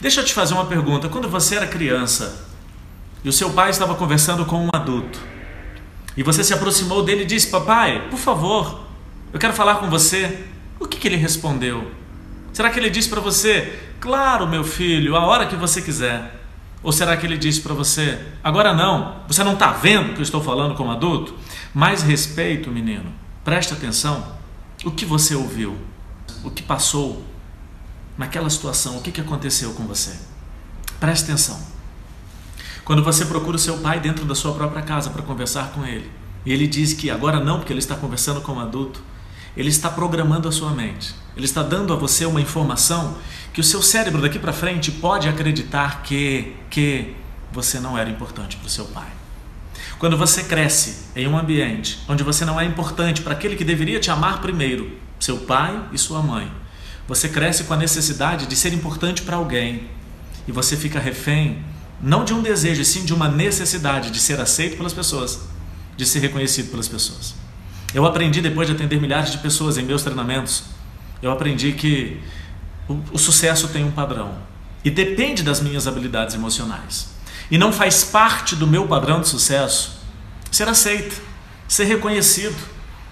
Deixa eu te fazer uma pergunta. Quando você era criança e o seu pai estava conversando com um adulto e você se aproximou dele e disse: Papai, por favor, eu quero falar com você. O que, que ele respondeu? Será que ele disse para você: Claro, meu filho, a hora que você quiser? Ou será que ele disse para você: Agora não, você não está vendo que eu estou falando como adulto? Mais respeito, menino, preste atenção. O que você ouviu? O que passou naquela situação? O que, que aconteceu com você? Preste atenção. Quando você procura o seu pai dentro da sua própria casa para conversar com ele, e ele diz que agora não, porque ele está conversando como adulto, ele está programando a sua mente. Ele está dando a você uma informação que o seu cérebro daqui para frente pode acreditar que que você não era importante para o seu pai. Quando você cresce em um ambiente onde você não é importante para aquele que deveria te amar primeiro, seu pai e sua mãe, você cresce com a necessidade de ser importante para alguém e você fica refém não de um desejo, sim de uma necessidade de ser aceito pelas pessoas, de ser reconhecido pelas pessoas. Eu aprendi depois de atender milhares de pessoas em meus treinamentos, eu aprendi que o, o sucesso tem um padrão e depende das minhas habilidades emocionais. E não faz parte do meu padrão de sucesso ser aceito, ser reconhecido.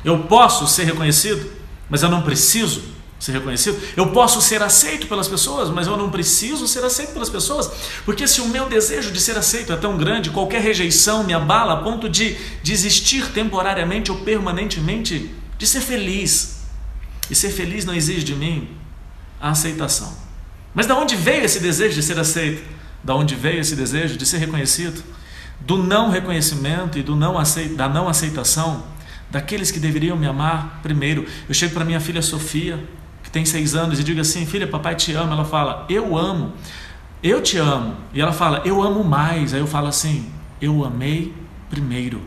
Eu posso ser reconhecido, mas eu não preciso ser reconhecido. Eu posso ser aceito pelas pessoas, mas eu não preciso ser aceito pelas pessoas, porque se o meu desejo de ser aceito é tão grande, qualquer rejeição me abala a ponto de desistir temporariamente ou permanentemente de ser feliz. E ser feliz não exige de mim a aceitação. Mas da onde veio esse desejo de ser aceito? Da onde veio esse desejo de ser reconhecido? Do não reconhecimento e do não da não aceitação daqueles que deveriam me amar primeiro. Eu chego para minha filha Sofia, que tem seis anos, e digo assim: Filha, papai te ama. Ela fala: Eu amo, eu te amo. E ela fala: Eu amo mais. Aí eu falo assim: Eu amei primeiro.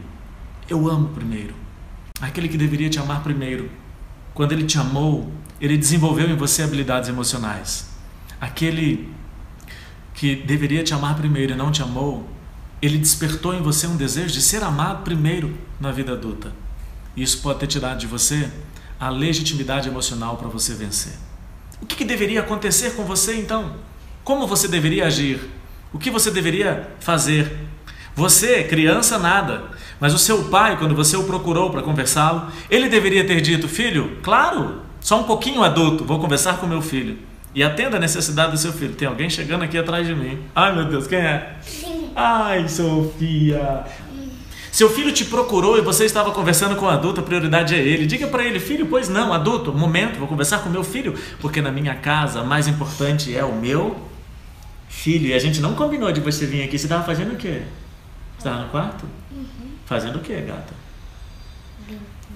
Eu amo primeiro. Aquele que deveria te amar primeiro. Quando ele te amou, ele desenvolveu em você habilidades emocionais. Aquele que deveria te amar primeiro e não te amou, ele despertou em você um desejo de ser amado primeiro na vida adulta. Isso pode ter tirado de você a legitimidade emocional para você vencer. O que, que, deveria acontecer com você então? Como você deveria agir? O que você deveria fazer? Você, criança, nada. Mas o seu pai, quando você o procurou para conversá-lo, ele deveria ter dito: Filho, claro, só um pouquinho adulto, vou conversar com meu filho. E atenda a necessidade do seu filho. Tem alguém chegando aqui atrás de mim. Ai meu Deus, quem é? Ai, Sofia. Seu filho te procurou e você estava conversando com o adulto, a prioridade é ele. Diga para ele, filho, pois não, adulto, momento, vou conversar com meu filho, porque na minha casa mais importante é o meu filho. E a gente não combinou de você vir aqui. Você estava fazendo o quê? Você estava no quarto? Uhum. Fazendo o quê, gata?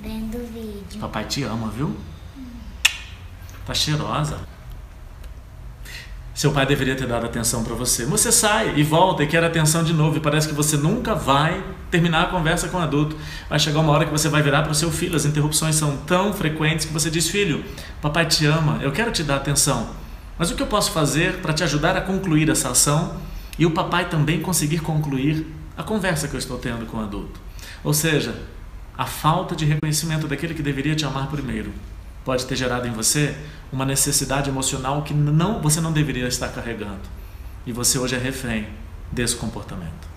Vendo vídeo. Papai te ama, viu? Tá cheirosa. Seu pai deveria ter dado atenção para você. Você sai e volta e quer atenção de novo e parece que você nunca vai terminar a conversa com o adulto. Vai chegar uma hora que você vai virar para o seu filho. As interrupções são tão frequentes que você diz: Filho, papai te ama, eu quero te dar atenção. Mas o que eu posso fazer para te ajudar a concluir essa ação e o papai também conseguir concluir a conversa que eu estou tendo com o adulto? Ou seja, a falta de reconhecimento daquele que deveria te amar primeiro pode ter gerado em você uma necessidade emocional que não você não deveria estar carregando. E você hoje é refém desse comportamento.